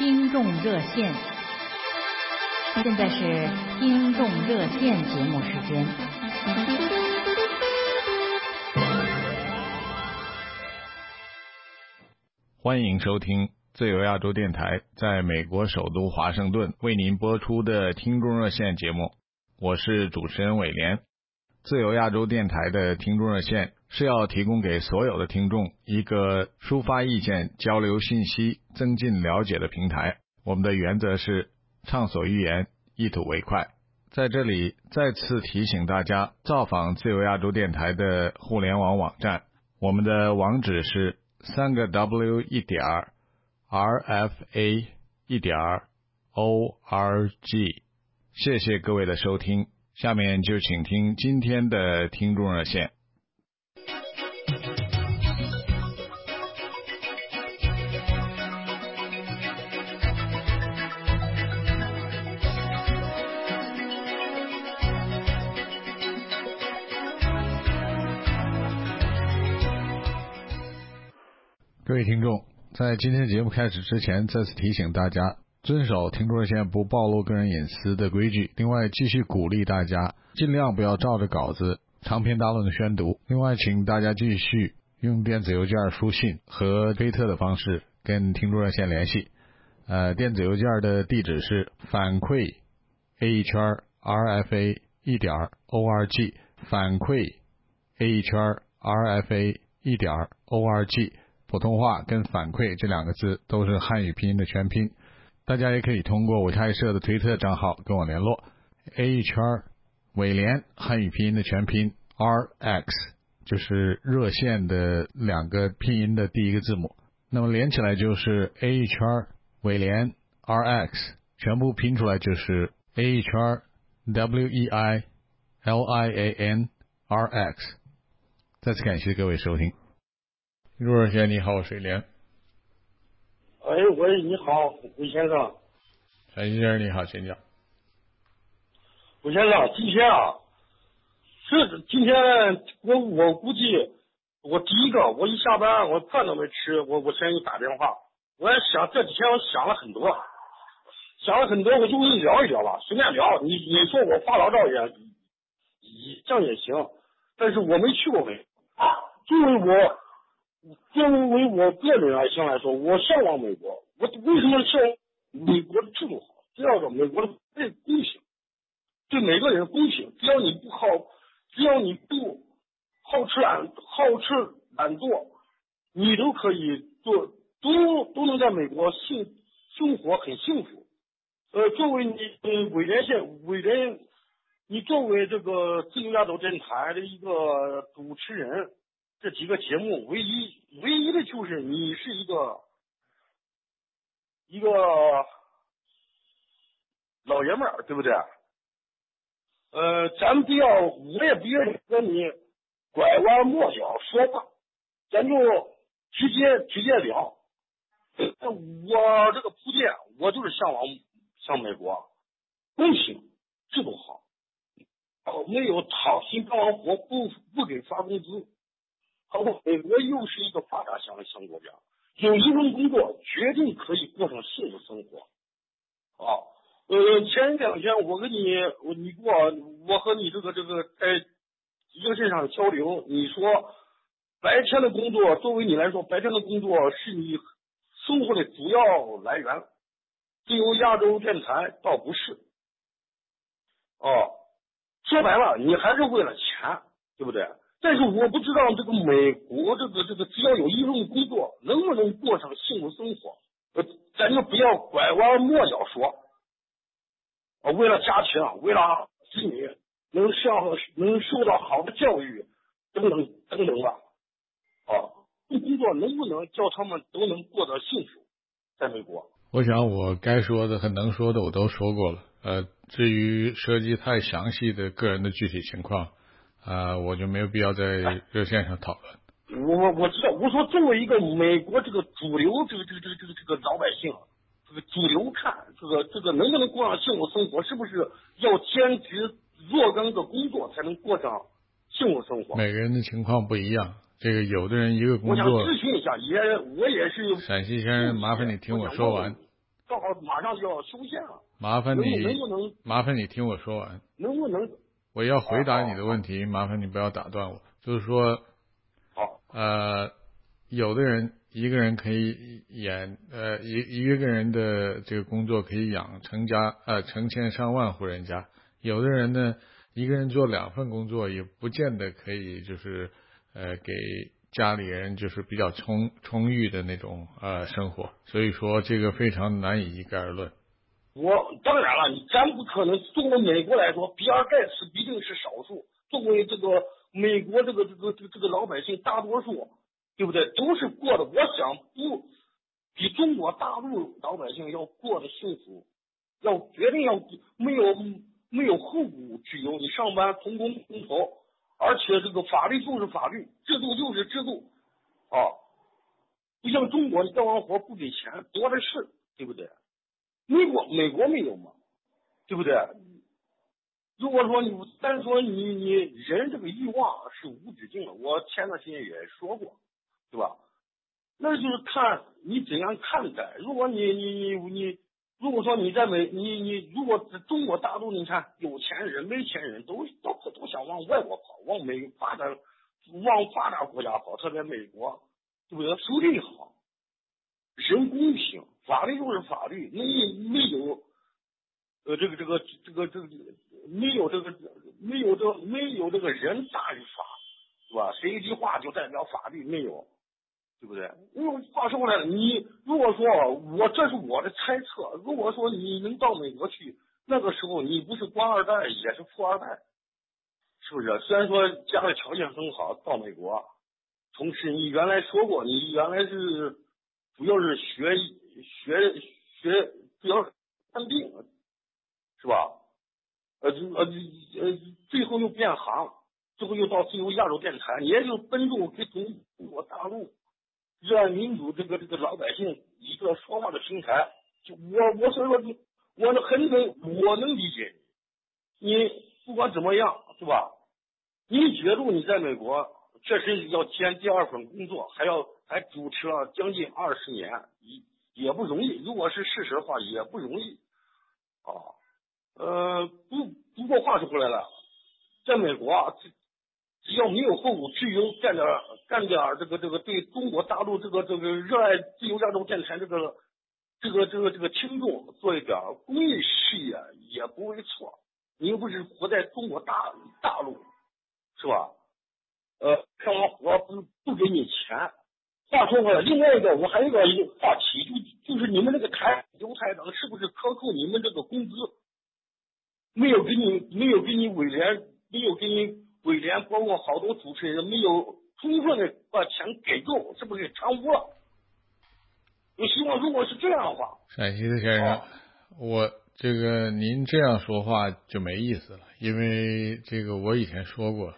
听众热线。现在是听众热线节目时间。欢迎收听自由亚洲电台在美国首都华盛顿为您播出的听众热线节目，我是主持人伟廉。自由亚洲电台的听众热线是要提供给所有的听众一个抒发意见、交流信息、增进了解的平台。我们的原则是畅所欲言，一吐为快。在这里再次提醒大家，造访自由亚洲电台的互联网网站，我们的网址是。三个 W 一点 RFA 一点 ORG，谢谢各位的收听，下面就请听今天的听众热线。各位听众，在今天节目开始之前，再次提醒大家遵守听众热线不暴露个人隐私的规矩。另外，继续鼓励大家尽量不要照着稿子长篇大论的宣读。另外，请大家继续用电子邮件、书信和推特的方式跟听众热线联系。呃，电子邮件的地址是反馈 a 一圈 rfa 一点 org，反馈 a 一圈 rfa 一点 org。普通话跟反馈这两个字都是汉语拼音的全拼，大家也可以通过我开设的推特账号跟我联络。A 一圈伟联汉语拼音的全拼 R X 就是热线的两个拼音的第一个字母，那么连起来就是 A 一圈伟联 R X，全部拼出来就是 A 一圈 W E I L I A N R X。再次感谢各位收听。陆若先，你好，我是水莲。哎，喂，你好，魏先生。陈先生，你好，请讲。魏先生，今天啊，这今天我我估计我第一个，我一下班我饭都没吃，我我先给你打电话。我也想这几天我想了很多，想了很多，我就跟你聊一聊吧，随便聊。你你说我发牢骚也也这样也行，但是我没去过美，因为我。作为我个人来讲来说，我向往美国。我为什么向往美国的制度好？第二个，美国的公平，对每个人公平。只要你不好，只要你不好吃懒好吃懒惰，你都可以做，都都能在美国幸生活很幸福。呃，作为你呃伟联县伟联，你作为这个自由亚洲电台的一个主持人。这几个节目唯一唯一的就是你是一个一个老爷们儿，对不对？呃，咱不要，我也不愿意和你拐弯抹角说话，咱就直接直接聊。我这个铺垫，我就是向往向美国，公平制度好，没有讨薪干完活不不给发工资。好，美国又是一个发达强强国家，有一份工作，绝对可以过上幸福生活。啊，呃，前两天我跟你，你给我，我和你这个这个在热线上交流，你说白天的工作，作为你来说，白天的工作是你生活的主要来源。自由亚洲电台倒不是。哦，说白了，你还是为了钱，对不对？但是我不知道这个美国这个这个只要有一份工作，能不能过上幸福生活？呃，咱就不要拐弯抹角说。啊，为了家庭，为了子女能上能受到好的教育，等等等等吧。啊，这工作能不能叫他们都能过得幸福？在美国，我想我该说的和能说的我都说过了。呃，至于涉及太详细的个人的具体情况。啊，我就没有必要在热线上讨论。我我知道，我说作为一个美国这个主流这个这个这个这个这个老百姓，这个主流看这个这个能不能过上幸福生活，是不是要兼职若干个工作才能过上幸福生活？每个人的情况不一样，这个有的人一个工作。我想咨询一下，也我也是。陕西先生，麻烦你听我说完。正好马上就要修宪了，麻烦你能不能麻烦你听我说完，能不能我要回答你的问题，麻烦你不要打断我。就是说，好呃，有的人一个人可以演呃一一个人的这个工作可以养成家呃成千上万户人家，有的人呢一个人做两份工作也不见得可以就是呃给家里人就是比较充充裕的那种呃生活，所以说这个非常难以一概而论。我当然了，你咱不可能。作为美国来说，比尔盖茨必定是少数。作为这个美国这个这个这个这个老百姓，大多数对不对？都是过的，我想不比中国大陆老百姓要过得幸福，要决定要没有没有后顾之忧。你上班同工同酬，而且这个法律就是法律，制度就是制度啊，不像中国，你干完活不给钱多的是，对不对？美国美国没有嘛，对不对？如果说你单说你你人这个欲望是无止境的，我前段时间也说过，对吧？那就是看你怎样看待。如果你你你你，如果说你在美你你如果中国大陆，你看有钱人没钱人都都都想往外国跑，往美发展往发达国家跑，特别美国，对不对？福利好，人公平。法律就是法律，没没有，呃，这个这个这个这个没有这个没有这没有这个人大于法，是吧？谁一句话就代表法律没有，对不对？因为话说回来了，你如果说我这是我的猜测，如果说你能到美国去，那个时候你不是官二代也是富二代，是不是？虽然说家里条件很好，到美国从事你原来说过，你原来是主要是学。学学主要是看病是吧？呃呃呃，最后又变行，最后又到自由亚洲电台，也就奔着给中国大陆热爱民主这个这个老百姓一个说话的平台。就我我所以说，我能很能我能理解你，你不管怎么样是吧？你觉得你在美国确实要兼第二份工作，还要还主持了将近二十年也。也不容易，如果是事实的话，也不容易啊。呃，不不过话说回来了，在美国啊，只要没有后顾之忧，干点干点这个这个对中国大陆这个这个热爱自由亚洲电台这个这个这个这个听众做一点公益事业也不为错。你又不是活在中国大大陆，是吧？呃，干完活不不给你钱。话说回来，另外一个我还有一个话题，就就是你们那个台刘台长是不是克扣你们这个工资？没有给你没有给你委联，没有给你委联，包括好多主持人没有充分的把钱给够，是不是贪污了？我希望如果是这样的话，陕西的先生，我这个您这样说话就没意思了，因为这个我以前说过，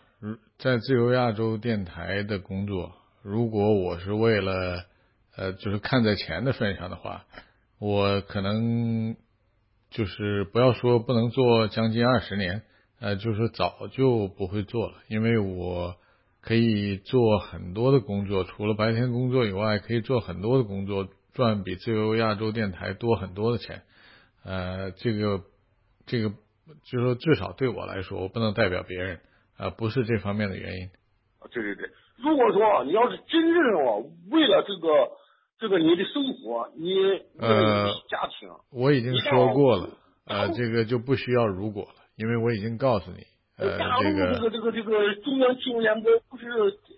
在自由亚洲电台的工作。如果我是为了，呃，就是看在钱的份上的话，我可能就是不要说不能做将近二十年，呃，就是早就不会做了，因为我可以做很多的工作，除了白天工作以外，可以做很多的工作，赚比自由亚洲电台多很多的钱，呃，这个这个就是说至少对我来说，我不能代表别人，啊，不是这方面的原因。啊对对对。如果说你要是真正哦，为了这个这个你的生活，你呃家庭，我已经说过了，呃，这个就不需要如果了，因为我已经告诉你，呃，这个这个这个这个中央新闻联播不是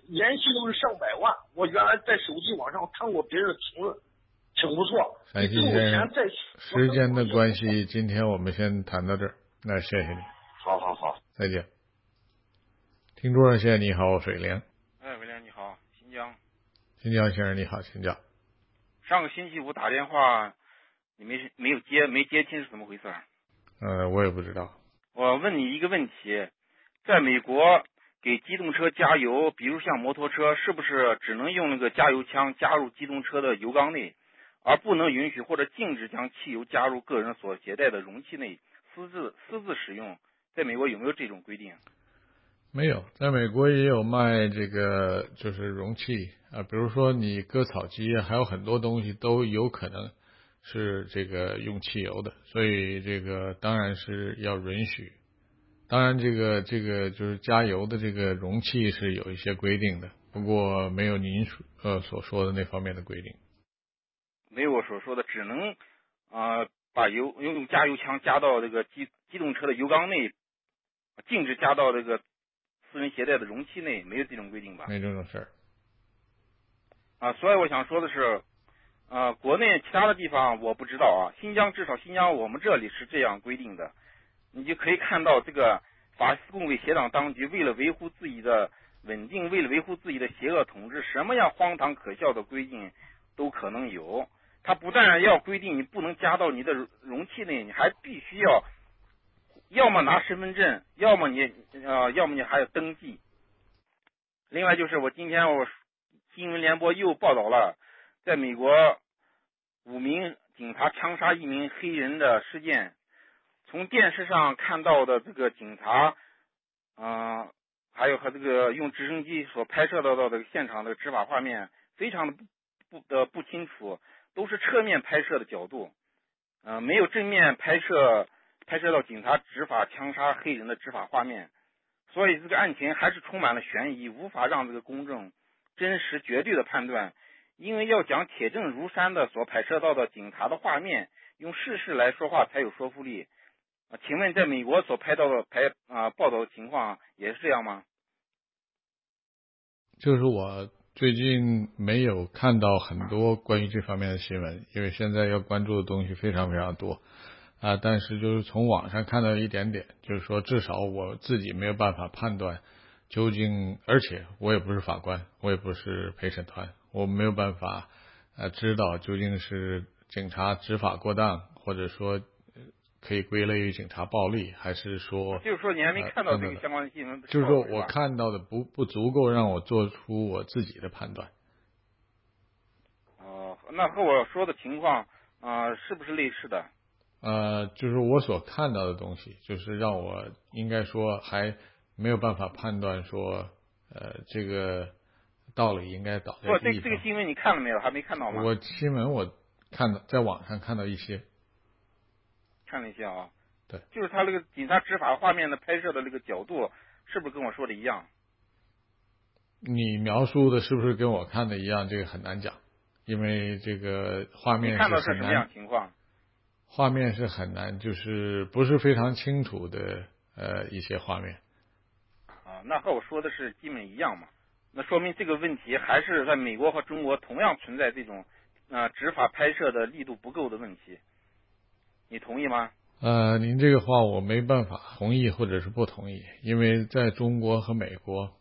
年薪都是上百万，我原来在手机网上看过别人的评论，挺不错。陕西先生，时间的关系，今天我们先谈到这儿，那谢谢你。好好好，再见。听众热线，你好，水莲。新疆先生你好，请讲。上个星期五打电话，你没没有接，没接听是怎么回事？呃，我也不知道。我问你一个问题，在美国给机动车加油，比如像摩托车，是不是只能用那个加油枪加入机动车的油缸内，而不能允许或者禁止将汽油加入个人所携带的容器内私自私自使用？在美国有没有这种规定？没有，在美国也有卖这个，就是容器啊，比如说你割草机，还有很多东西都有可能是这个用汽油的，所以这个当然是要允许。当然，这个这个就是加油的这个容器是有一些规定的，不过没有您呃所说的那方面的规定。没有我所说的，只能啊把油用加油枪加到这个机机动车的油缸内，禁止加到这个私人携带的容器内，没有这种规定吧？没这种事儿。啊，所以我想说的是，呃，国内其他的地方我不知道啊，新疆至少新疆我们这里是这样规定的。你就可以看到，这个法西斯共卫协党当局为了维护自己的稳定，为了维护自己的邪恶统治，什么样荒唐可笑的规定都可能有。他不但要规定你不能加到你的容器内，你还必须要，要么拿身份证，要么你呃，要么你还要登记。另外就是我今天我新闻联播又报道了，在美国五名警察枪杀一名黑人的事件。从电视上看到的这个警察，嗯，还有和这个用直升机所拍摄到的这个现场的执法画面，非常的不不的不清楚，都是侧面拍摄的角度，嗯，没有正面拍摄拍摄到警察执法枪杀黑人的执法画面，所以这个案情还是充满了悬疑，无法让这个公正、真实、绝对的判断，因为要讲铁证如山的所拍摄到的警察的画面，用事实来说话才有说服力。请问，在美国所拍到的拍啊报道的情况也是这样吗？就是我最近没有看到很多关于这方面的新闻，因为现在要关注的东西非常非常多啊。但是就是从网上看到一点点，就是说至少我自己没有办法判断究竟，而且我也不是法官，我也不是陪审团，我没有办法呃知道究竟是警察执法过当，或者说。可以归类于警察暴力，还是说？就是说你还没看到这个相关的新闻。就是说我看到的不不足够让我做出我自己的判断。哦，那和我说的情况啊，是不是类似的？呃，就是我所看到的东西，就是让我应该说还没有办法判断说，呃，这个道理应该倒在。不，这这个新闻你看了没有？还没看到吗？我新闻我看到在网上看到一些。看了一些啊，对，就是他那个警察执法画面的拍摄的那个角度，是不是跟我说的一样？你描述的是不是跟我看的一样？这个很难讲，因为这个画面是很难。情况？画面是很难，就是不是非常清楚的呃一些画面。啊，那和我说的是基本一样嘛？那说明这个问题还是在美国和中国同样存在这种啊执法拍摄的力度不够的问题。你同意吗？呃，您这个话我没办法同意或者是不同意，因为在中国和美国，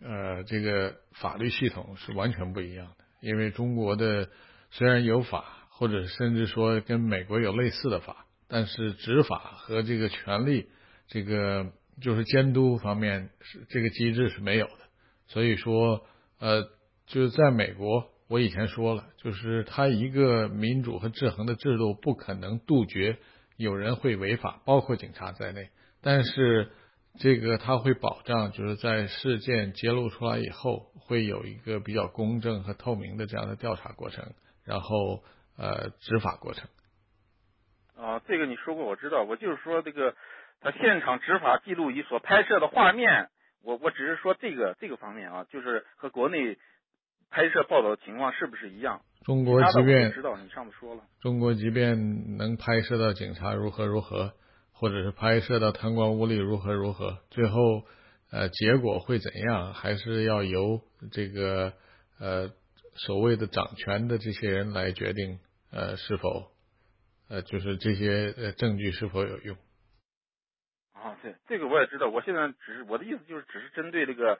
呃，这个法律系统是完全不一样的。因为中国的虽然有法，或者甚至说跟美国有类似的法，但是执法和这个权利，这个就是监督方面是这个机制是没有的。所以说，呃，就是在美国。我以前说了，就是他一个民主和制衡的制度不可能杜绝有人会违法，包括警察在内。但是这个他会保障，就是在事件揭露出来以后，会有一个比较公正和透明的这样的调查过程，然后呃执法过程。啊，这个你说过，我知道。我就是说这个他现场执法记录仪所拍摄的画面，我我只是说这个这个方面啊，就是和国内。拍摄报道的情况是不是一样？中国即便知道你上次说了，中国即便能拍摄到警察如何如何，或者是拍摄到贪官污吏如何如何，最后呃结果会怎样，还是要由这个呃所谓的掌权的这些人来决定呃是否呃就是这些呃证据是否有用。啊，对，这个我也知道。我现在只是我的意思就是只是针对这个。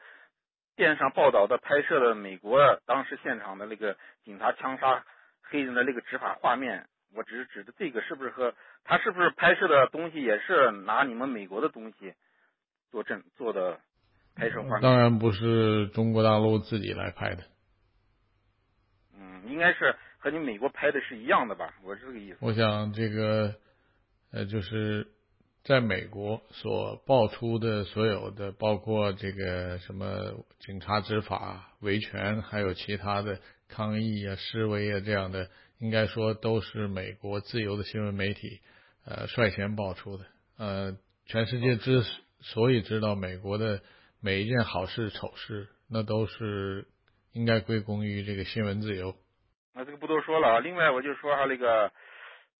电视上报道的拍摄的美国当时现场的那个警察枪杀黑人的那个执法画面，我只是指的这个是不是和他是不是拍摄的东西也是拿你们美国的东西做证做的拍摄画面？当然不是中国大陆自己来拍的。嗯，应该是和你美国拍的是一样的吧？我是这个意思。我想这个呃就是。在美国所爆出的所有的，包括这个什么警察执法、维权，还有其他的抗议啊、示威啊这样的，应该说都是美国自由的新闻媒体呃率先爆出的。呃，全世界之所以知道美国的每一件好事丑事，那都是应该归功于这个新闻自由。那这个不多说了啊。另外，我就说哈那个，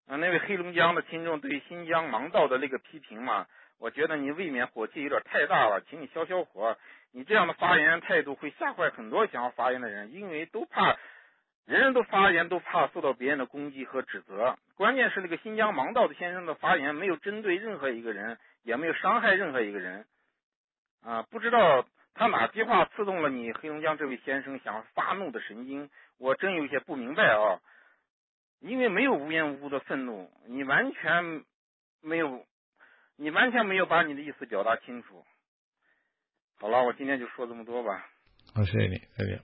啊，那位黑龙江的听众对新疆盲道的那个批评嘛，我觉得你未免火气有点太大了，请你消消火。你这样的发言态度会吓坏很多想要发言的人，因为都怕，人人都发言都怕受到别人的攻击和指责。关键是那个新疆盲道的先生的发言没有针对任何一个人，也没有伤害任何一个人，啊，不知道他哪句话刺痛了你黑龙江这位先生想发怒的神经，我真有些不明白啊。因为没有无缘无故的愤怒，你完全没有，你完全没有把你的意思表达清楚。好了，我今天就说这么多吧。好，谢谢你，再见。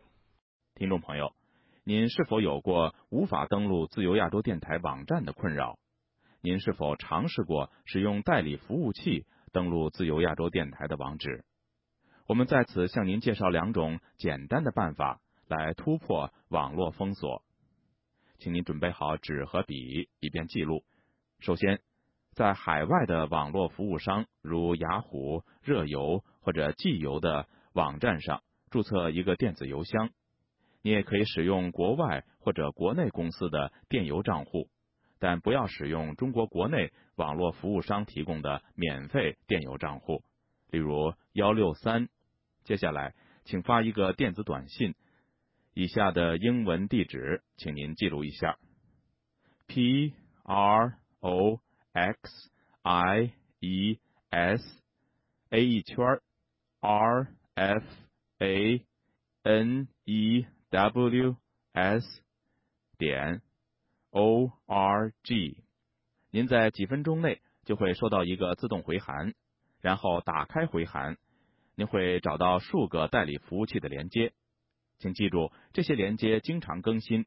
听众朋友，您是否有过无法登录自由亚洲电台网站的困扰？您是否尝试过使用代理服务器登录自由亚洲电台的网址？我们在此向您介绍两种简单的办法来突破网络封锁。请您准备好纸和笔，以便记录。首先，在海外的网络服务商，如雅虎、热游或者寄邮的网站上注册一个电子邮箱。你也可以使用国外或者国内公司的电邮账户，但不要使用中国国内网络服务商提供的免费电邮账户，例如幺六三。接下来，请发一个电子短信。以下的英文地址，请您记录一下：p r o x i e s a 一圈 r f a n e w s 点 o r g。您在几分钟内就会收到一个自动回函，然后打开回函，您会找到数个代理服务器的连接。请记住，这些连接经常更新。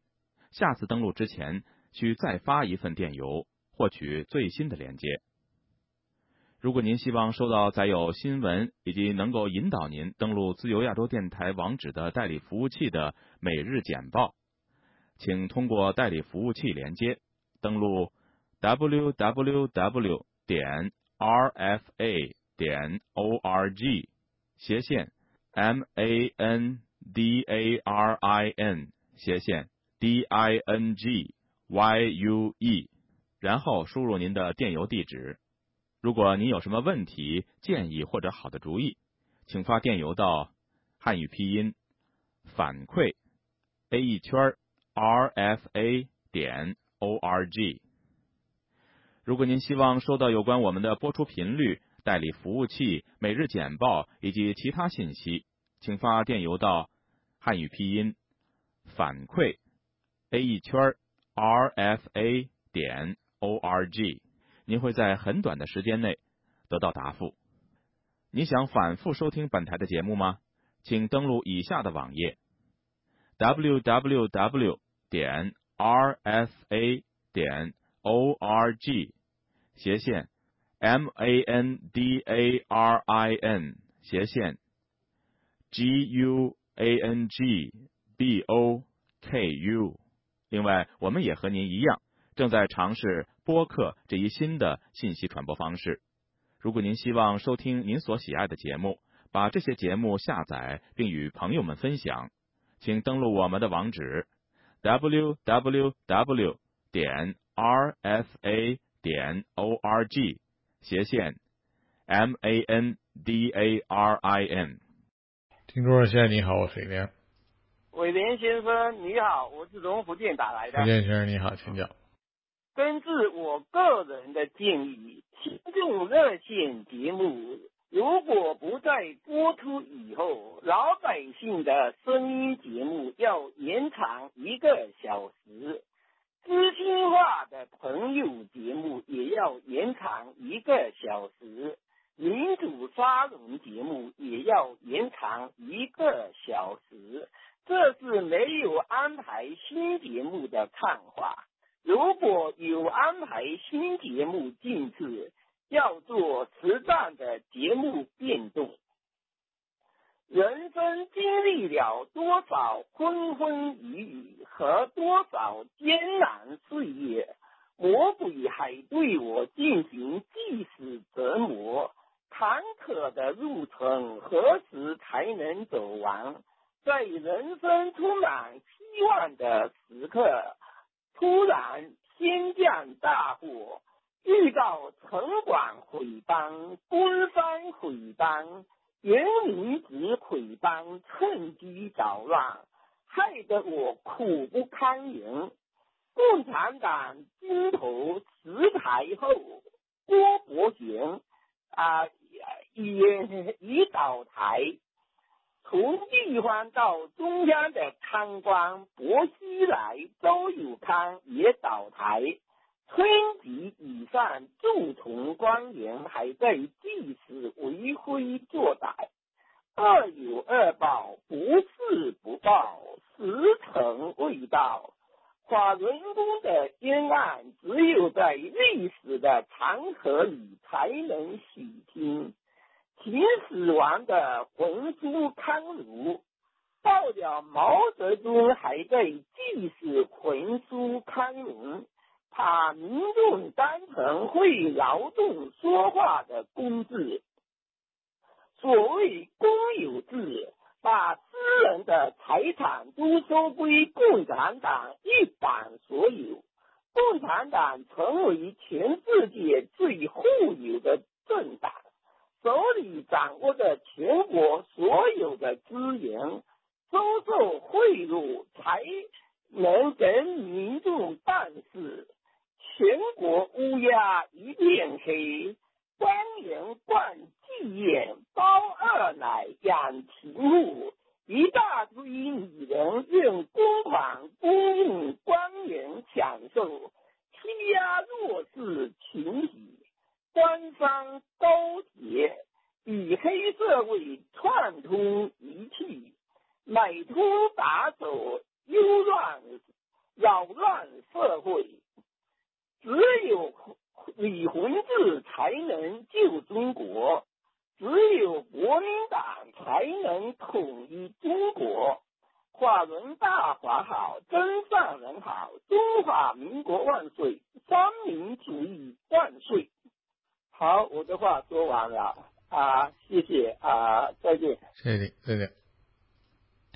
下次登录之前，需再发一份电邮，获取最新的连接。如果您希望收到载有新闻以及能够引导您登录自由亚洲电台网址的代理服务器的每日简报，请通过代理服务器连接登录 www 点 rfa 点 org 斜线 man。d a r i n 斜线 d i n g y u e，然后输入您的电邮地址。如果您有什么问题、建议或者好的主意，请发电邮到汉语拼音反馈 a 一圈 r f a 点 o r g。如果您希望收到有关我们的播出频率、代理服务器、每日简报以及其他信息，请发电邮到。汉语拼音反馈 a 一圈 r f a 点 o r g，您会在很短的时间内得到答复。你想反复收听本台的节目吗？请登录以下的网页：w w w 点 r f a 点 o r g 斜线 m a n d a r i n 斜线 g u。a n g b o k u。另外，我们也和您一样，正在尝试播客这一新的信息传播方式。如果您希望收听您所喜爱的节目，把这些节目下载并与朋友们分享，请登录我们的网址 w w w 点 r f a 点 o r g 斜线 m a n d a r i n。听众热线，你好，我是伟廉。伟廉先生，你好，我是从福建打来的。福建先生，你好，请讲。根据我个人的建议，听众热线节目如果不在播出以后，老百姓的声音节目要延长一个小时，知心话的朋友节目也要延长一个小时。民主沙龙节目也要延长一个小时，这是没有安排新节目的看法。如果有安排新节目进去，要做适当的节目变动。人生经历了多少风风雨雨和多少艰难岁月，魔鬼还对我进行即时折磨。坎坷的路程何时才能走完？在人生充满希望的时刻，突然天降大祸，遇到城管毁谤、官方毁谤。原民子毁谤，趁机捣乱，害得我苦不堪言。共产党金头石台后，郭伯贤啊也已倒台。从地方到中央的贪官薄熙来、周有康也倒台。村级以上重从官员还在继续为非作歹，恶有恶报，不是不报，时辰未到。法轮功的冤案，只有在历史的长河里才能洗清。秦始皇的焚书坑儒，到了毛泽东还在继续焚书坑儒。把民众当成会劳动说话的工具。所谓公有制，把私人的财产都收归共产党一党所有，共产党成为全世界最富有的政党，手里掌握着全国所有的资源，收受贿赂才能给民众办事。全国乌鸦一片黑，官员灌妓院，包二奶养情妇，一大堆女人用公款供应官员享受，欺压弱势群体。官方高铁与黑社会串通一气，买通打手，幽乱扰乱社会。只有李洪志才能救中国，只有国民党才能统一中国。华人大法好，真善人好，中华民国万岁，三民主义万岁。好，我的话说完了啊，谢谢啊，再见。谢谢你，再见。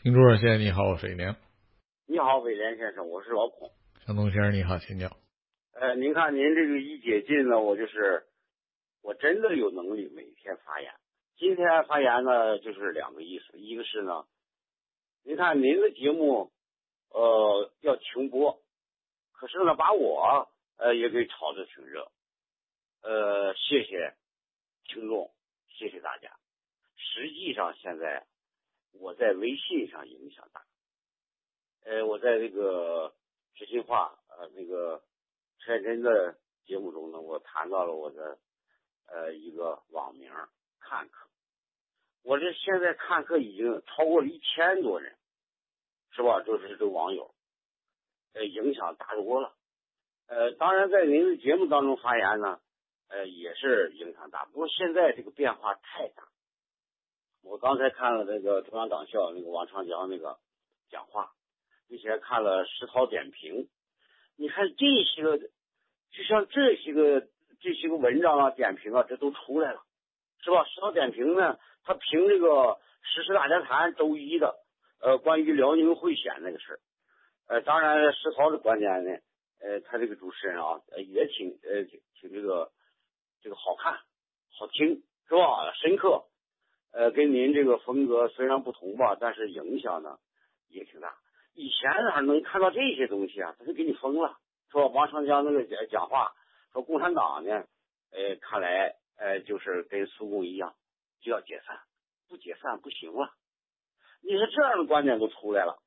听众热线，你好，我是李良。你好，伟廉先生，我是老孔。向东先生，你好，请讲。呃，您看您这个一解禁呢，我就是我真的有能力每天发言。今天发言呢，就是两个意思，一个是呢，您看您的节目呃要停播，可是呢把我呃也给炒的挺热。呃，谢谢听众，谢谢大家。实际上现在我在微信上影响大，呃，我在这个知心话呃那个。在您的节目中呢，我谈到了我的呃一个网名看客，我这现在看客已经超过了一千多人，是吧？就是这网友，呃，影响大多了。呃，当然在您的节目当中发言呢，呃，也是影响大。不过现在这个变化太大。我刚才看了那个中央党校那个王长江那个讲话，并且看了石涛点评。你看这些，就像这些个这些个文章啊、点评啊，这都出来了，是吧？石涛点评呢，他评这个《时事大家谈》周一的，呃，关于辽宁会选那个事儿，呃，当然石涛的观点呢，呃，他这个主持人啊，也挺呃挺这个这个好看、好听，是吧？深刻，呃，跟您这个风格虽然不同吧，但是影响呢也挺大。以前哪能看到这些东西啊？他就给你封了，说王长江那个讲讲话，说共产党呢，呃，看来呃就是跟苏共一样，就要解散，不解散不行了。你说这样的观点都出来了，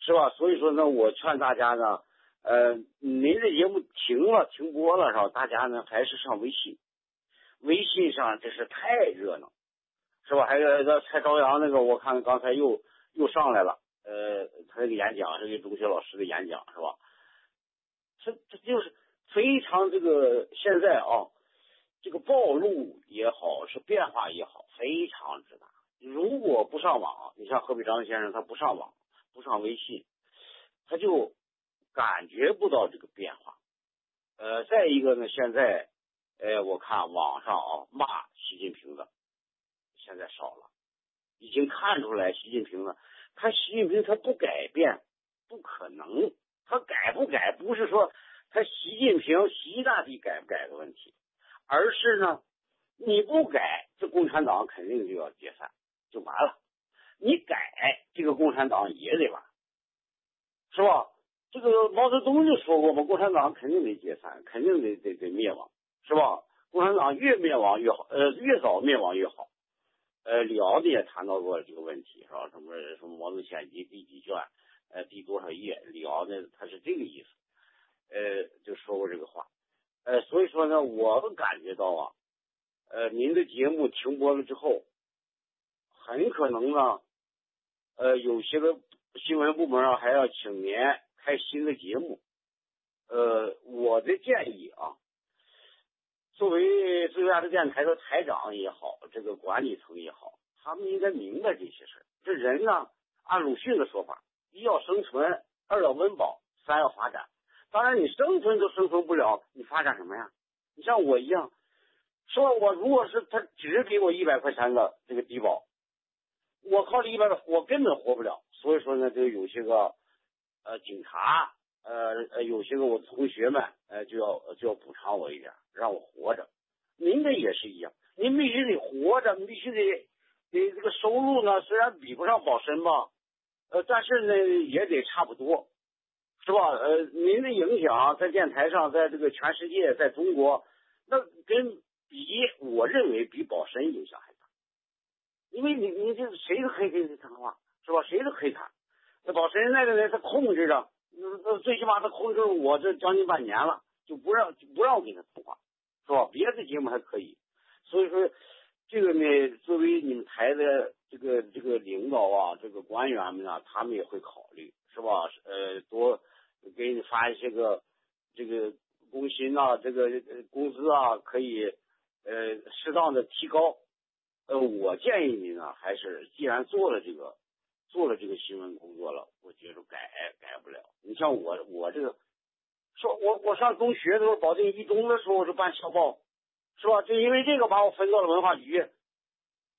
是吧？所以说呢，我劝大家呢，呃，您这节目停了，停播了是吧？大家呢还是上微信，微信上真是太热闹，是吧？还有个蔡朝阳那个，我看刚才又又上来了。呃，他这个演讲是个中学老师的演讲，是吧？这这就是非常这个现在啊，这个暴露也好，是变化也好，非常之大。如果不上网，你像何北章先生，他不上网，不上微信，他就感觉不到这个变化。呃，再一个呢，现在，呃，我看网上啊骂习近平的现在少了，已经看出来习近平了，他习近平他不改变，不可能，他改不改不是说他习近平习大帝改不改的问题，而是呢，你不改，这共产党肯定就要解散，就完了。你改，这个共产党也得完，是吧？这个毛泽东就说过嘛，共产党肯定得解散，肯定得得得灭亡，是吧？共产党越灭亡越好，呃，越早灭亡越好。呃，李敖也谈到过这个问题，是吧？什么什么《毛泽东选集》第几卷，呃，第多少页？李敖呢，他是这个意思，呃，就说过这个话。呃，所以说呢，我感觉到啊，呃，您的节目停播了之后，很可能呢，呃，有些个新闻部门啊，还要请您。开新的节目，呃，我的建议啊，作为自由亚洲电台的台长也好，这个管理层也好，他们应该明白这些事儿。这人呢，按鲁迅的说法，一要生存，二要温饱，三要发展。当然，你生存都生存不了，你发展什么呀？你像我一样，说我如果是他只给我一百块钱的这个低保，我靠这一百块，我根本活不了。所以说呢，就有些个。呃，警察，呃呃，有些个我同学们，呃，就要就要补偿我一点，让我活着。您这也是一样，您必须得活着，必须得得这个收入呢，虽然比不上保身吧，呃，但是呢也得差不多，是吧？呃，您的影响在电台上，在这个全世界，在中国，那跟比，我认为比保身影响还大，因为你你这谁都可以跟你谈话，是吧？谁都可以谈。那保神那个人，他控制着，那那最起码他控制我这将近半年了，就不让就不让我跟他通话，是吧？别的节目还可以，所以说这个呢，作为你们台的这个这个领导啊，这个官员们啊，他们也会考虑，是吧？呃，多给你发一些个这个工薪啊，这个工资啊，可以呃适当的提高。呃，我建议你呢，还是既然做了这个。做了这个新闻工作了，我觉着改改不了。你像我，我这个说，我我上中学的时候，保定一中的时候，我就办校报，是吧？就因为这个把我分到了文化局。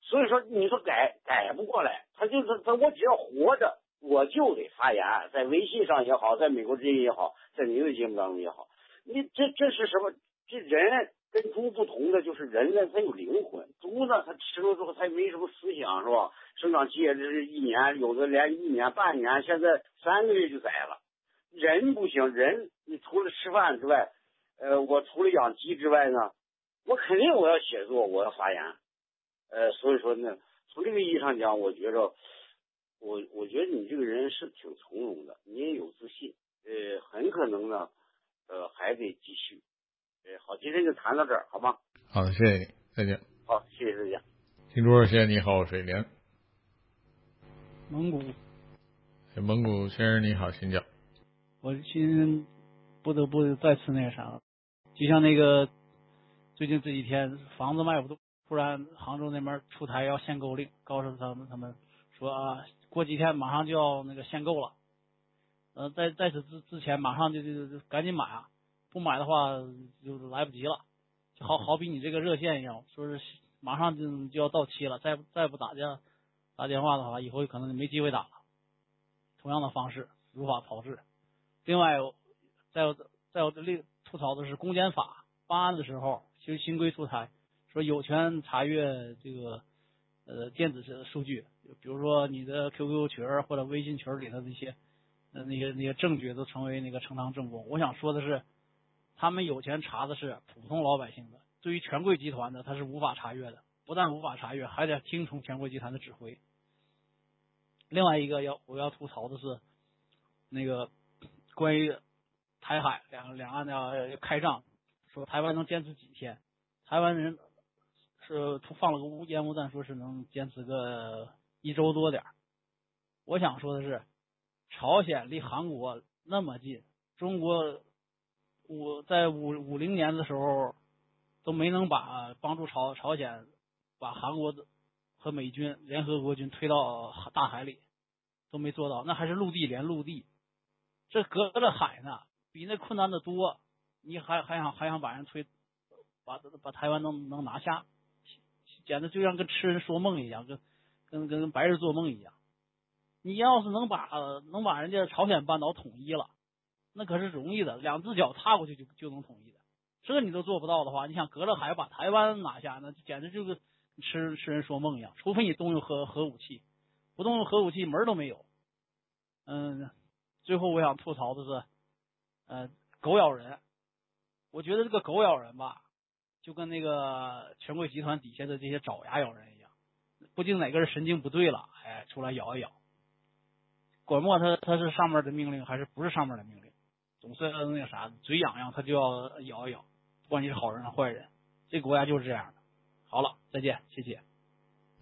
所以说，你说改改不过来，他就是他，我只要活着，我就得发言，在微信上也好，在美国之音也好，在您的节目当中也好，你这这是什么？这人。跟猪不同的就是人呢，他有灵魂。猪呢，它吃了之后，它也没什么思想，是吧？生长期也是一年，有的连一年、半年，现在三个月就宰了。人不行，人你除了吃饭之外，呃，我除了养鸡之外呢，我肯定我要写作，我要发言。呃，所以说呢，从这个意义上讲，我觉着，我我觉得你这个人是挺从容的，你也有自信。呃，很可能呢，呃，还得继续。呃好，今天就谈到这儿，好吗？好的，谢谢你，再见。好，谢谢再见。听众先生，你好，水莲。蒙古。蒙古先生你好，请讲。我今不得不再次那个啥，就像那个最近这几天房子卖不动，突然杭州那边出台要限购令，告诉他们他们说啊，过几天马上就要那个限购了。呃，在在此之之前，马上就就就赶紧买啊。不买的话就来不及了，就好好比你这个热线一样，说是马上就就要到期了，再再不打电打电话的话，以后可能就没机会打了。同样的方式如法炮制。另外，再有再有另吐槽的是公检法办案的时候，其实新规出台，说有权查阅这个呃电子数据，比如说你的 QQ 群或者微信群里的那些呃那些那些证据都成为那个呈堂证供。我想说的是。他们有权查的是普通老百姓的，对于权贵集团的，他是无法查阅的。不但无法查阅，还得听从权贵集团的指挥。另外一个要我要吐槽的是，那个关于台海两两岸的开战，说台湾能坚持几天？台湾人是放了个烟雾弹，说是能坚持个一周多点我想说的是，朝鲜离韩国那么近，中国。五在五五零年的时候，都没能把帮助朝朝鲜把韩国和美军联合国军推到大海里，都没做到。那还是陆地连陆地，这隔着海呢，比那困难的多。你还还想还想把人推，把把台湾能能拿下，简直就像跟痴人说梦一样，跟跟跟白日做梦一样。你要是能把能把人家朝鲜半岛统一了，那可是容易的，两只脚踏过去就就能统一的。这你都做不到的话，你想隔着海把台湾拿下，那简直就跟痴痴人说梦一样。除非你动用核核武器，不动用核武器门都没有。嗯，最后我想吐槽的是，呃，狗咬人。我觉得这个狗咬人吧，就跟那个权贵集团底下的这些爪牙咬人一样，不定哪根神经不对了，哎，出来咬一咬。管莫他他是上面的命令还是不是上面的命令，总是那个啥，嘴痒痒他就要咬一咬。不管你是好人还是坏人，这国家就是这样的。好了，再见，谢谢。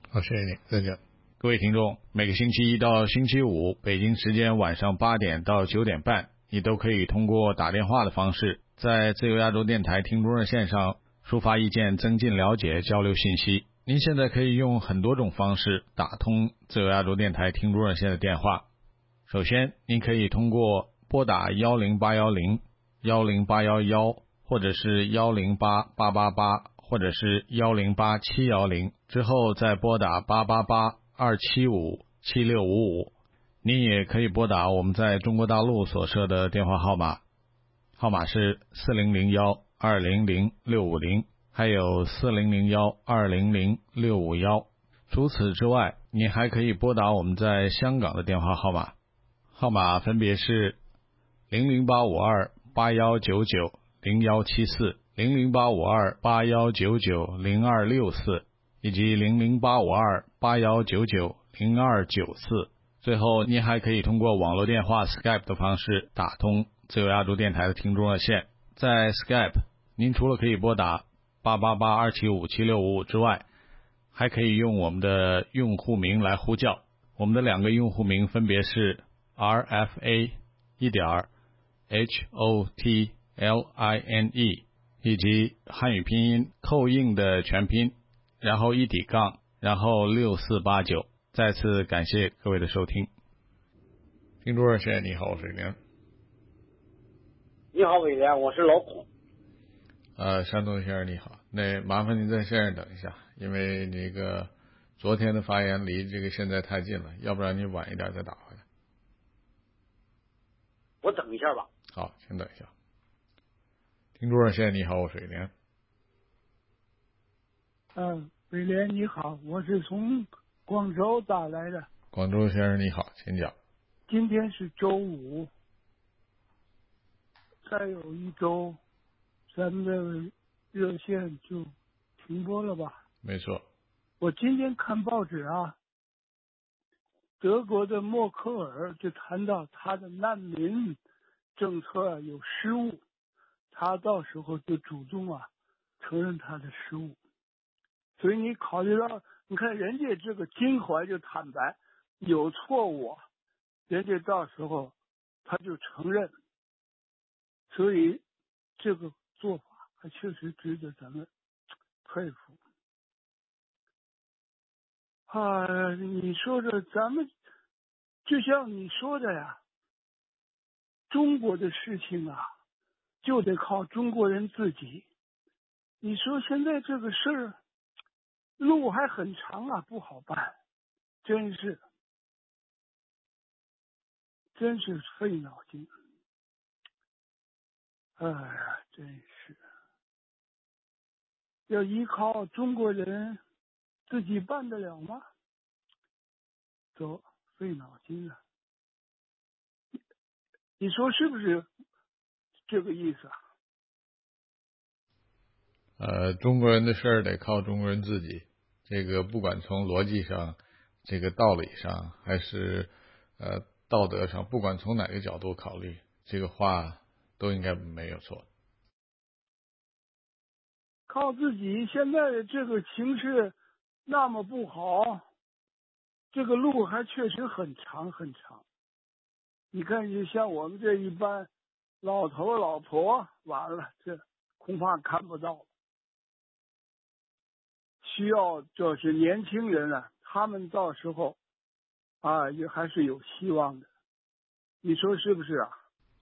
好，谢谢你，再见。各位听众，每个星期一到星期五，北京时间晚上八点到九点半，你都可以通过打电话的方式，在自由亚洲电台听众热线上抒发意见，增进了解，交流信息。您现在可以用很多种方式打通自由亚洲电台听众热线的电话。首先，您可以通过拨打幺零八幺零、幺零八幺幺，或者是幺零八八八八，或者是幺零八七幺零，之后再拨打八八八二七五七六五五。您也可以拨打我们在中国大陆所设的电话号码，号码是四零零幺二零零六五零，还有四零零幺二零零六五幺。除此之外，你还可以拨打我们在香港的电话号码。号码分别是零零八五二八幺九九零幺七四、零零八五二八幺九九零二六四以及零零八五二八幺九九零二九四。最后，你还可以通过网络电话 Skype 的方式打通自由亚洲电台的听众热线。在 Skype，您除了可以拨打八八八二七五七六五五之外，还可以用我们的用户名来呼叫。我们的两个用户名分别是。rfa 一点 hotline 以及汉语拼音扣印的全拼，然后一底杠，然后六四八九。再次感谢各位的收听。听众热线，你好，我是林。你好，伟廉，我是老孔。呃，山东先生你好，那麻烦您在线上等一下，因为那个昨天的发言离这个现在太近了，要不然你晚一点再打回来。我等一下吧。好，请等一下。听众热线，你好，我是伟廉。嗯，伟莲你好，我是从广州打来的。广州先生你好，请讲。今天是周五，再有一周，咱们的热线就停播了吧？没错。我今天看报纸啊。德国的默克尔就谈到他的难民政策有失误，他到时候就主动啊承认他的失误。所以你考虑到，你看人家这个金怀就坦白有错误，人家到时候他就承认，所以这个做法还确实值得咱们佩服。啊，你说说，咱们就像你说的呀，中国的事情啊，就得靠中国人自己。你说现在这个事儿，路还很长啊，不好办，真是，真是费脑筋。哎呀，真是，要依靠中国人。自己办得了吗？都费脑筋了。你说是不是这个意思啊？呃，中国人的事儿得靠中国人自己。这个不管从逻辑上、这个道理上，还是呃道德上，不管从哪个角度考虑，这个话都应该没有错。靠自己，现在的这个形势。那么不好，这个路还确实很长很长。你看，就像我们这一般老头老婆，完了，这恐怕看不到。需要就是年轻人啊，他们到时候啊也还是有希望的，你说是不是啊？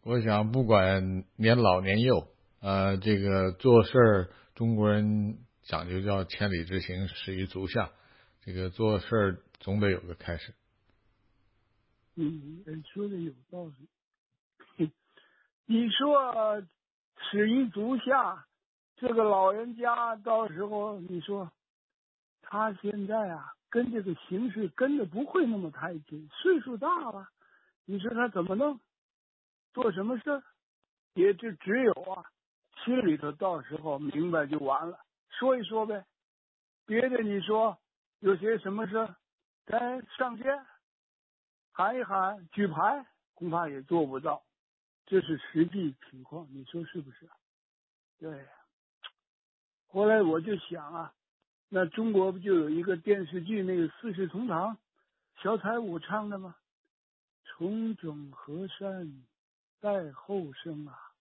我想不管年老年幼，呃，这个做事儿，中国人讲究叫千里之行，始于足下，这个做事儿总得有个开始。嗯，说的有道理。你说始于足下，这个老人家到时候你说他现在啊跟这个形势跟的不会那么太紧，岁数大了，你说他怎么弄？做什么事也就只有啊心里头到时候明白就完了，说一说呗。别的你说有些什么事，咱上街喊一喊，举牌恐怕也做不到，这是实际情况，你说是不是？对。后来我就想啊，那中国不就有一个电视剧，那个《四世同堂》，小彩舞唱的吗？重整河山待后生啊。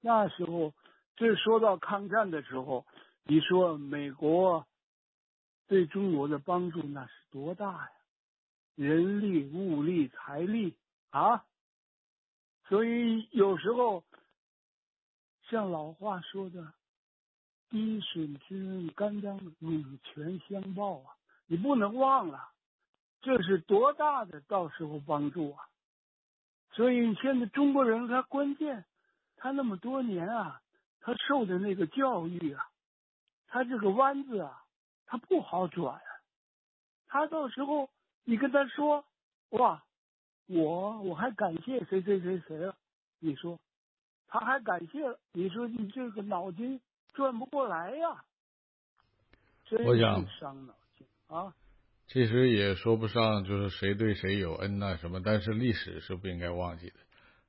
那时候，这说到抗战的时候，你说美国对中国的帮助那是多大呀？人力、物力、财力啊，所以有时候像老话说的“滴水之恩，甘当涌泉相报”啊，你不能忘了，这是多大的到时候帮助啊！所以现在中国人他关键，他那么多年啊，他受的那个教育啊，他这个弯子啊，他不好转，他到时候。你跟他说，哇，我我还感谢谁谁谁谁了？你说，他还感谢了？你说你这个脑筋转不过来呀？真是伤脑筋啊。其实也说不上就是谁对谁有恩呐什么，但是历史是不应该忘记的。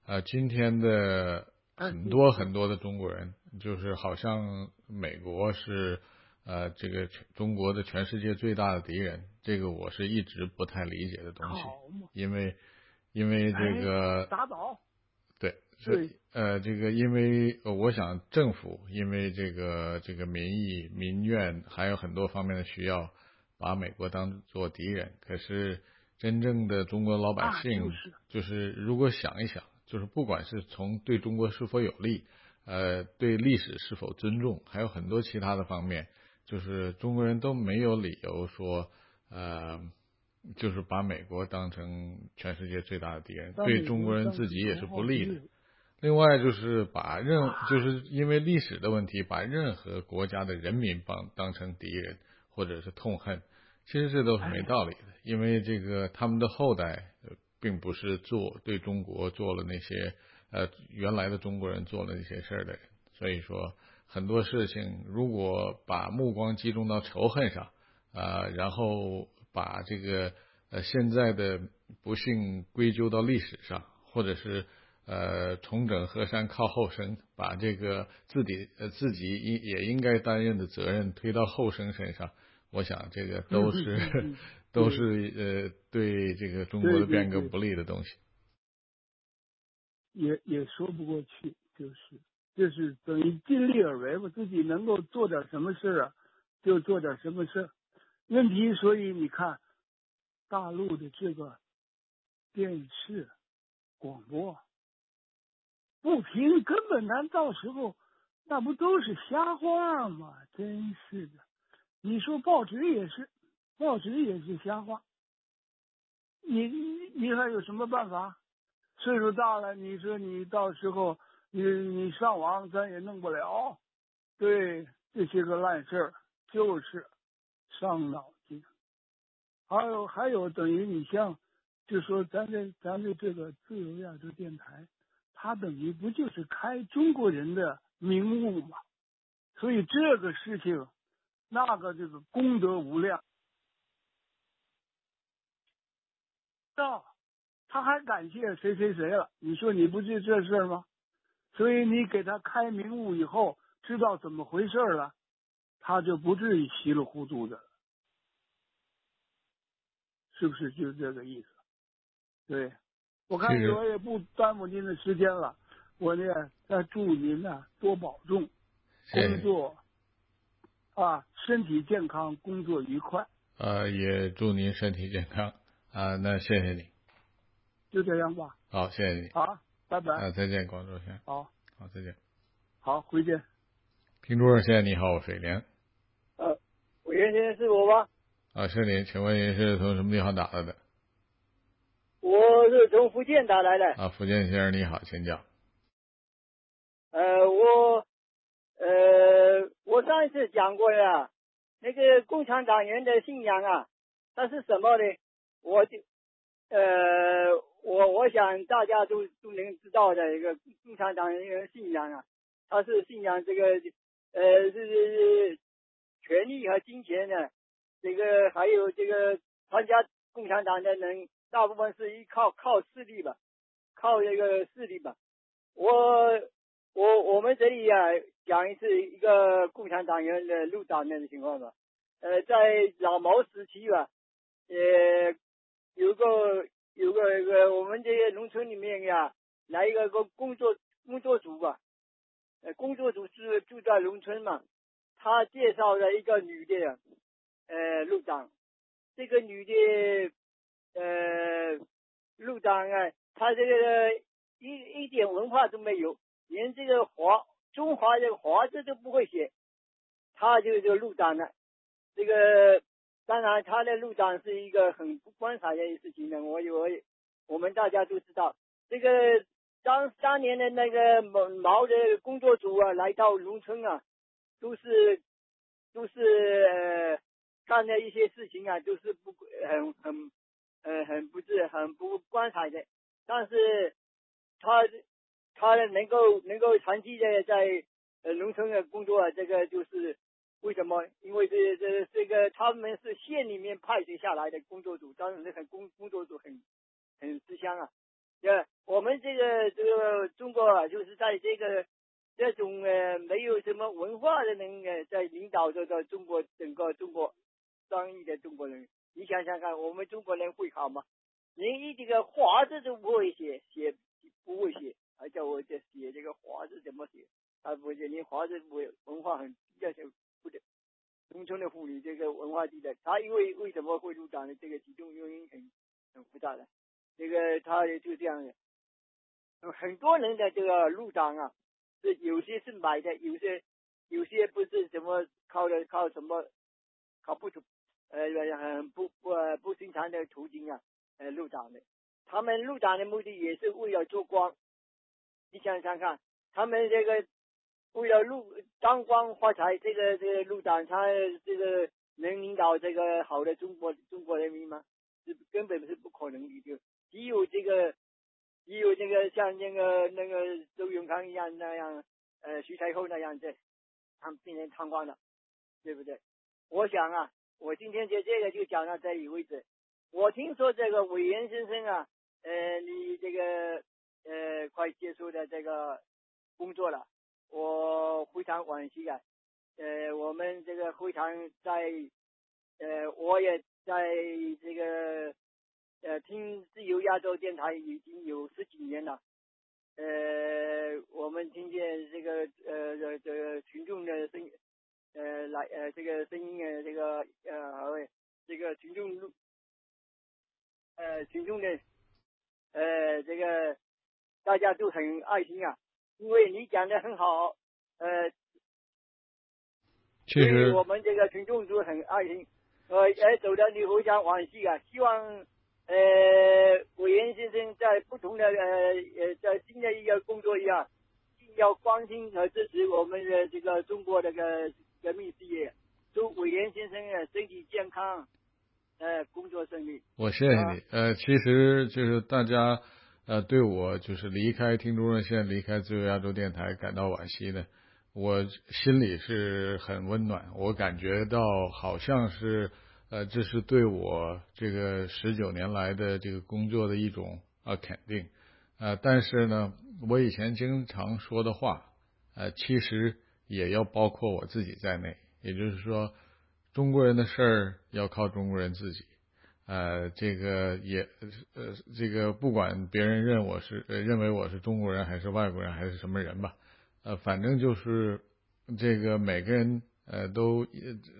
啊，今天的很多很多的中国人，就是好像美国是。呃，这个中国的全世界最大的敌人，这个我是一直不太理解的东西，因为因为这个打倒，对，是呃，这个因为我想政府因为这个这个民意民怨还有很多方面的需要，把美国当做敌人。可是真正的中国老百姓，就是如果想一想，就是不管是从对中国是否有利，呃，对历史是否尊重，还有很多其他的方面。就是中国人都没有理由说，呃，就是把美国当成全世界最大的敌人，对中国人自己也是不利的。另外就是把任，就是因为历史的问题，把任何国家的人民帮当成敌人或者是痛恨，其实这都是没道理的。因为这个他们的后代并不是做对中国做了那些呃原来的中国人做了那些事儿的人，所以说。很多事情，如果把目光集中到仇恨上，啊，然后把这个呃现在的不幸归咎到历史上，或者是呃重整河山靠后生，把这个自己呃自己应也应该担任的责任推到后生身上，我想这个都是 都是呃对这个中国的变革不利的东西，也也说不过去，就是。就是等于尽力而为吧，自己能够做点什么事啊，就做点什么事。问题，所以你看，大陆的这个电视广播不评，根本咱到时候那不都是瞎话吗？真是的，你说报纸也是，报纸也是瞎话。你你还有什么办法？岁数大了，你说你到时候。你你上网咱也弄不了，对这些个烂事儿就是伤脑筋。还有还有等于你像，就说咱这咱的这个自由亚洲电台，他等于不就是开中国人的名目吗？所以这个事情，那个这个功德无量。到他还感谢谁谁谁了？你说你不就这事吗？所以你给他开明悟以后，知道怎么回事了，他就不至于稀里糊涂的，是不是就这个意思？对，我看我也不耽误您的时间了，我呢再祝您呢多保重，工作啊，身体健康，工作愉快。呃，也祝您身体健康啊。那谢谢你，就这样吧。好，谢谢你。好，拜拜。啊，再见，广州先生。好，好，再见。好，回见。听众热线，你好，我水莲。呃，伟元先生是我吗？啊，是您，请问您是从什么地方打来的？我是从福建打来的。啊，福建先生你好，请讲。呃，我呃，我上一次讲过呀，那个共产党员的信仰啊，它是什么呢？我就呃，我我想大家都都能知道的一个共产党员信仰啊，他是信仰这个呃，是是权力和金钱的，这个还有这个参加共产党的人，大部分是依靠靠势力吧，靠这个势力吧，我。我我们这里啊，讲一次一个共产党员的入党那的情况吧。呃，在老毛时期吧，呃，有个有个一个我们这些农村里面呀，来一个个工作工作组吧。呃，工作组是住在农村嘛，他介绍了一个女的，呃，入党。这个女的，呃，入党啊，他这个一一点文化都没有。连这个华中华这个华字都不会写，他就就入党了。这个当然，他的入党是一个很不光彩的事情呢。我我我们大家都知道，这个当当年的那个毛毛的工作组啊，来到农村啊，都是都是干的一些事情啊，都是不很很呃很不是很不光彩的。但是他。他能够能够长期的在呃农村的工作，这个就是为什么？因为这这这个他们是县里面派遣下来的工作组，当然很工工作组很很吃香啊。呃，我们这个这个中国啊，就是在这个这种呃没有什么文化的人呃在领导这个中国整个中国上亿的中国人，你想想看，我们中国人会好吗？连一这个华字都不会写，写不会写。还叫我这写这个华字怎么写？他不写，连华字文文化很低的，不得。农村的妇女这个文化低的，他因为为什么会入党呢？这个其中原因很很复杂的。这个他就这样的，很多人的这个入党啊，是有些是买的，有些有些不是什么靠的靠什么靠不呃不不不寻常的途径啊呃入党的。他们入党的目的也是为了做官。你想想看，他们这个为了入当官发财，这个这个入党，他这个能领导这个好的中国中国人民吗？是根本是不可能的，就只有这个只有这个像那个那个周永康一样那样，呃，徐才厚那样子，他们变成贪官了，对不对？我想啊，我今天就这个就讲到这里为止。我听说这个委员先生啊，呃，你这个。呃，快结束的这个工作了，我非常惋惜啊。呃，我们这个会场在，呃，我也在这个呃听自由亚洲电台已经有十几年了。呃，我们听见这个呃这个群众的声音，呃来呃这个声音呃这个呃这个群众录，呃群众的呃这个。大家都很爱心啊，因为你讲的很好，呃，其实我们这个群众都很爱心，呃，也走的你非常惋惜啊。希望呃委员先生在不同的呃呃在新的一个工作一样，要关心和支持我们的这个中国这个革命事业。祝委员先生啊身体健康，呃工作顺利。我谢谢你，呃，其实就是大家。呃，对我就是离开听众热线、离开自由亚洲电台感到惋惜呢，我心里是很温暖。我感觉到好像是，呃，这是对我这个十九年来的这个工作的一种啊肯定。呃，但是呢，我以前经常说的话，呃，其实也要包括我自己在内。也就是说，中国人的事儿要靠中国人自己。呃，这个也呃，这个不管别人认我是呃认为我是中国人还是外国人还是什么人吧，呃，反正就是这个每个人呃，都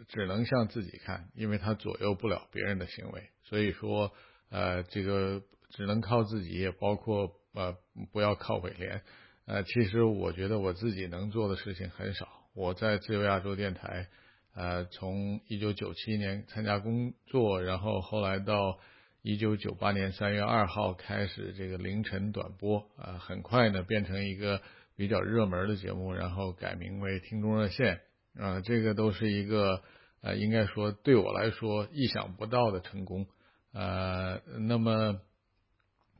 只能向自己看，因为他左右不了别人的行为，所以说，呃，这个只能靠自己，也包括呃，不要靠伟联。呃，其实我觉得我自己能做的事情很少。我在自由亚洲电台，呃，从一九九七年参加工作，然后后来到一九九八年三月二号开始这个凌晨短播，啊，很快呢变成一个比较热门的节目，然后改名为听众热线。啊，这个都是一个呃，应该说对我来说意想不到的成功。呃，那么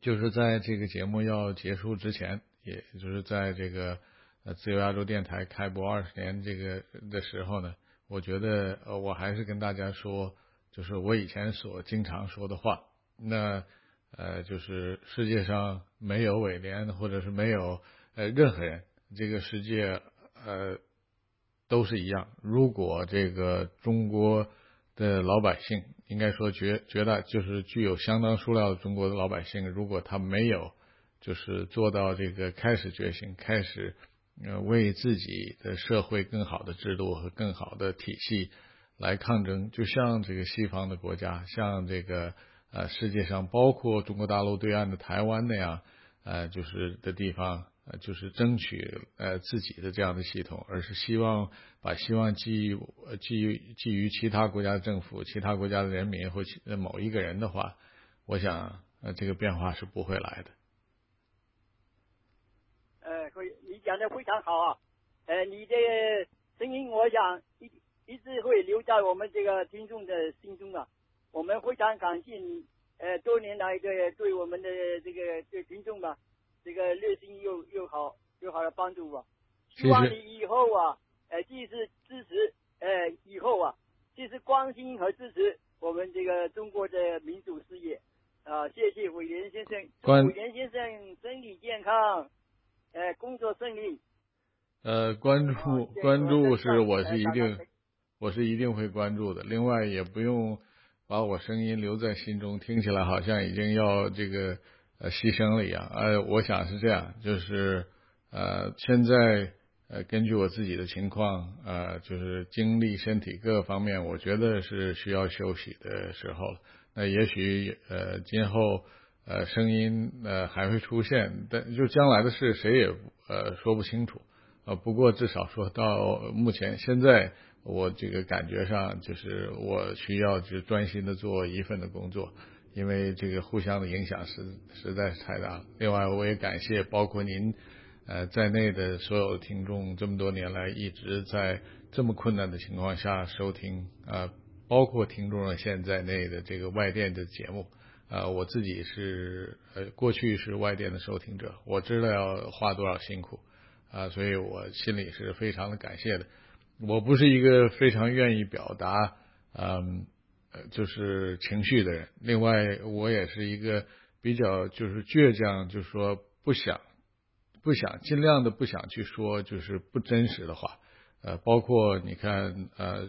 就是在这个节目要结束之前，也就是在这个呃自由亚洲电台开播二十年这个的时候呢，我觉得呃我还是跟大家说，就是我以前所经常说的话。那呃，就是世界上没有伟联，或者是没有呃任何人，这个世界呃。都是一样。如果这个中国的老百姓，应该说绝绝大就是具有相当数量的中国的老百姓，如果他没有就是做到这个开始觉醒，开始呃为自己的社会更好的制度和更好的体系来抗争，就像这个西方的国家，像这个呃世界上包括中国大陆对岸的台湾那样呃就是的地方。呃，就是争取呃自己的这样的系统，而是希望把希望寄予寄予寄予其他国家的政府、其他国家的人民或其某一个人的话，我想呃这个变化是不会来的。呃，可以，你讲的非常好啊。呃，你的声音，我想一一直会留在我们这个听众的心中啊。我们非常感谢你，呃，多年来的对我们的这个对听众吧。这个热心又又好又好的帮助吧，希望你以后啊，呃，继续支持，呃，以后啊，继续关心和支持我们这个中国的民主事业啊！谢谢伟廉先生，伟廉先生身体健康，呃，工作顺利。呃，关注关注是我是一定，我是一定会关注的。另外，也不用把我声音留在心中，听起来好像已经要这个。呃，牺牲了一样，呃，我想是这样，就是呃，现在呃，根据我自己的情况，呃，就是精力、身体各个方面，我觉得是需要休息的时候了。那也许呃，今后呃，声音呃还会出现，但就将来的事，谁也呃说不清楚。呃，不过至少说到目前，现在我这个感觉上，就是我需要就专心的做一份的工作。因为这个互相的影响实实在是太大。另外，我也感谢包括您呃在内的所有听众，这么多年来一直在这么困难的情况下收听啊，包括听众热线在内的这个外电的节目啊。我自己是呃过去是外电的收听者，我知道要花多少辛苦啊，所以我心里是非常的感谢的。我不是一个非常愿意表达嗯。呃，就是情绪的人。另外，我也是一个比较就是倔强，就是说不想不想尽量的不想去说就是不真实的话。呃，包括你看呃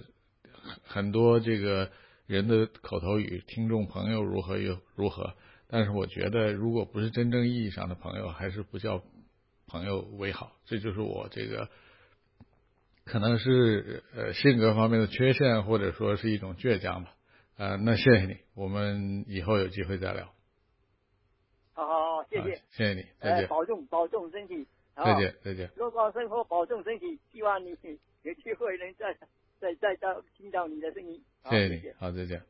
很多这个人的口头语，听众朋友如何又如何。但是我觉得，如果不是真正意义上的朋友，还是不叫朋友为好。这就是我这个可能是呃性格方面的缺陷，或者说是一种倔强吧。啊，那谢谢你，我们以后有机会再聊。好好好，谢谢，谢谢你，再见，保重保重身体，再见再见，乐观生活，保重身体，希望你 有机会能再再再到听到你的声音。谢谢你，好，再见。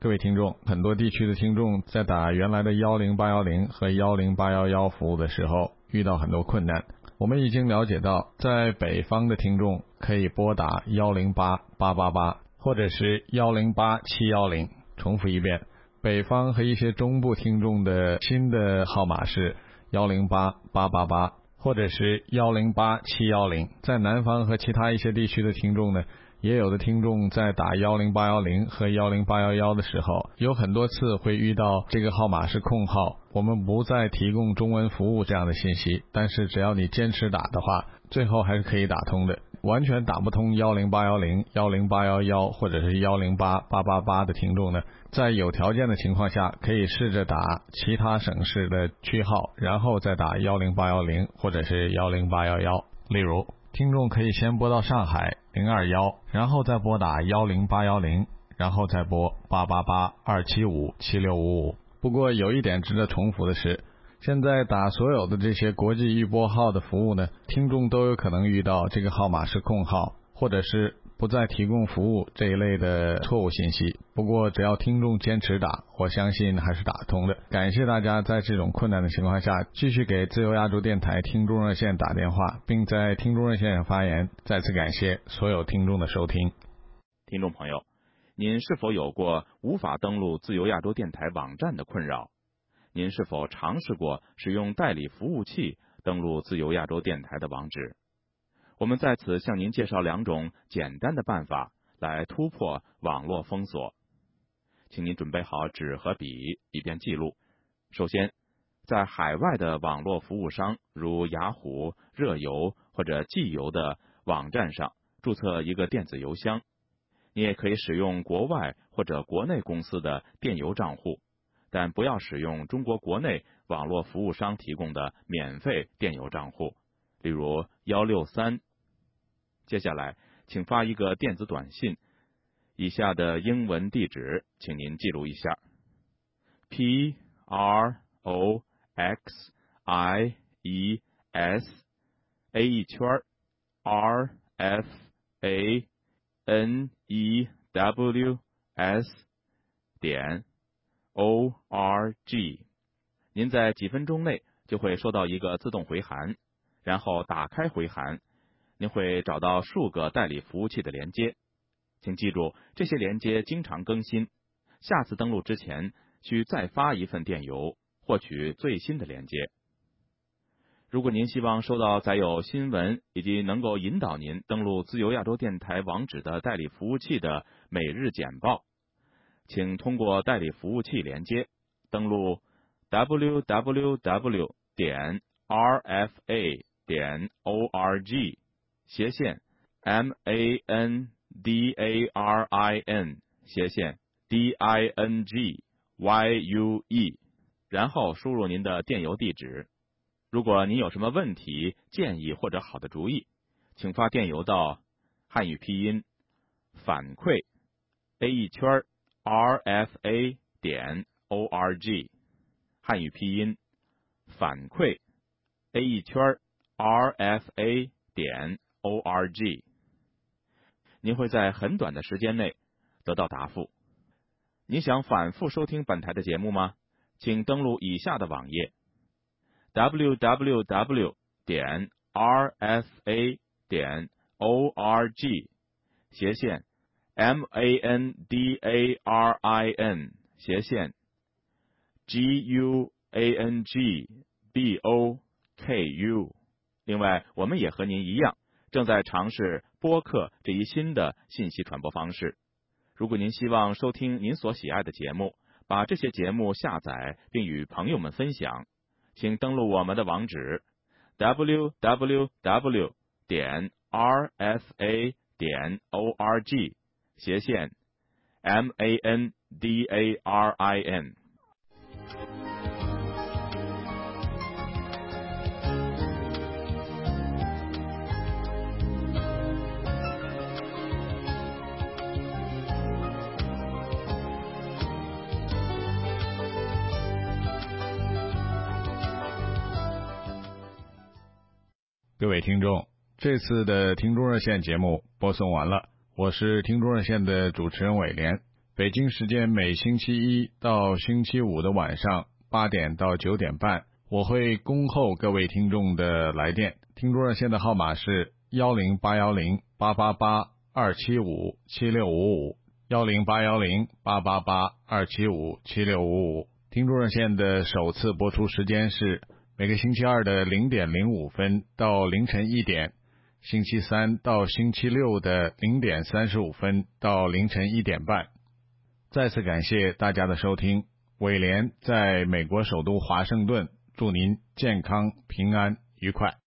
各位听众，很多地区的听众在打原来的幺零八幺零和幺零八幺幺服务的时候遇到很多困难。我们已经了解到，在北方的听众可以拨打幺零八八八八。或者是幺零八七幺零，重复一遍。北方和一些中部听众的新的号码是幺零八八八八，或者是幺零八七幺零。在南方和其他一些地区的听众呢，也有的听众在打幺零八幺零和幺零八幺幺的时候，有很多次会遇到这个号码是空号，我们不再提供中文服务这样的信息。但是只要你坚持打的话，最后还是可以打通的。完全打不通幺零八幺零、幺零八幺幺或者是幺零八八八八的听众呢，在有条件的情况下，可以试着打其他省市的区号，然后再打幺零八幺零或者是幺零八幺幺。例如，听众可以先拨到上海零二幺，然后再拨打幺零八幺零，然后再拨八八八二七五七六五五。不过有一点值得重复的是，现在打所有的这些国际预拨号的服务呢，听众都有可能遇到这个号码是空号，或者是。不再提供服务这一类的错误信息。不过，只要听众坚持打，我相信还是打通的。感谢大家在这种困难的情况下继续给自由亚洲电台听众热线打电话，并在听众热线上发言。再次感谢所有听众的收听。听众朋友，您是否有过无法登录自由亚洲电台网站的困扰？您是否尝试过使用代理服务器登录自由亚洲电台的网址？我们在此向您介绍两种简单的办法来突破网络封锁，请您准备好纸和笔，以便记录。首先，在海外的网络服务商如雅虎、热游或者寄邮的网站上注册一个电子邮箱。你也可以使用国外或者国内公司的电邮账户，但不要使用中国国内网络服务商提供的免费电邮账户。例如幺六三，接下来请发一个电子短信，以下的英文地址，请您记录一下：p r o x i e s a 一圈 r f a n e w s 点 o r g。您在几分钟内就会收到一个自动回函。然后打开回函，您会找到数个代理服务器的连接，请记住这些连接经常更新。下次登录之前需再发一份电邮，获取最新的连接。如果您希望收到载有新闻以及能够引导您登录自由亚洲电台网址的代理服务器的每日简报，请通过代理服务器连接登录 www 点 rfa。点 o r g 斜线 m a n d a r i n 斜线 d i n g y u e，然后输入您的电邮地址。如果您有什么问题、建议或者好的主意，请发电邮到汉语拼音反馈 a 一圈 r f a 点 o r g，汉语拼音反馈 a 一圈。rfa 点 org，您会在很短的时间内得到答复。你想反复收听本台的节目吗？请登录以下的网页：www 点 rfa 点 org 斜线 mandarin 斜线 guangboku。另外，我们也和您一样，正在尝试播客这一新的信息传播方式。如果您希望收听您所喜爱的节目，把这些节目下载并与朋友们分享，请登录我们的网址：www. 点 rfa. 点 org 斜线 mandarin。各位听众，这次的听众热线节目播送完了，我是听众热线的主持人伟廉。北京时间每星期一到星期五的晚上八点到九点半，我会恭候各位听众的来电。听众热线的号码是幺零八幺零八八八二七五七六五五幺零八幺零八八八二七五七六五五。听众热线的首次播出时间是。每个星期二的零点零五分到凌晨一点，星期三到星期六的零点三十五分到凌晨一点半。再次感谢大家的收听，伟廉在美国首都华盛顿，祝您健康、平安、愉快。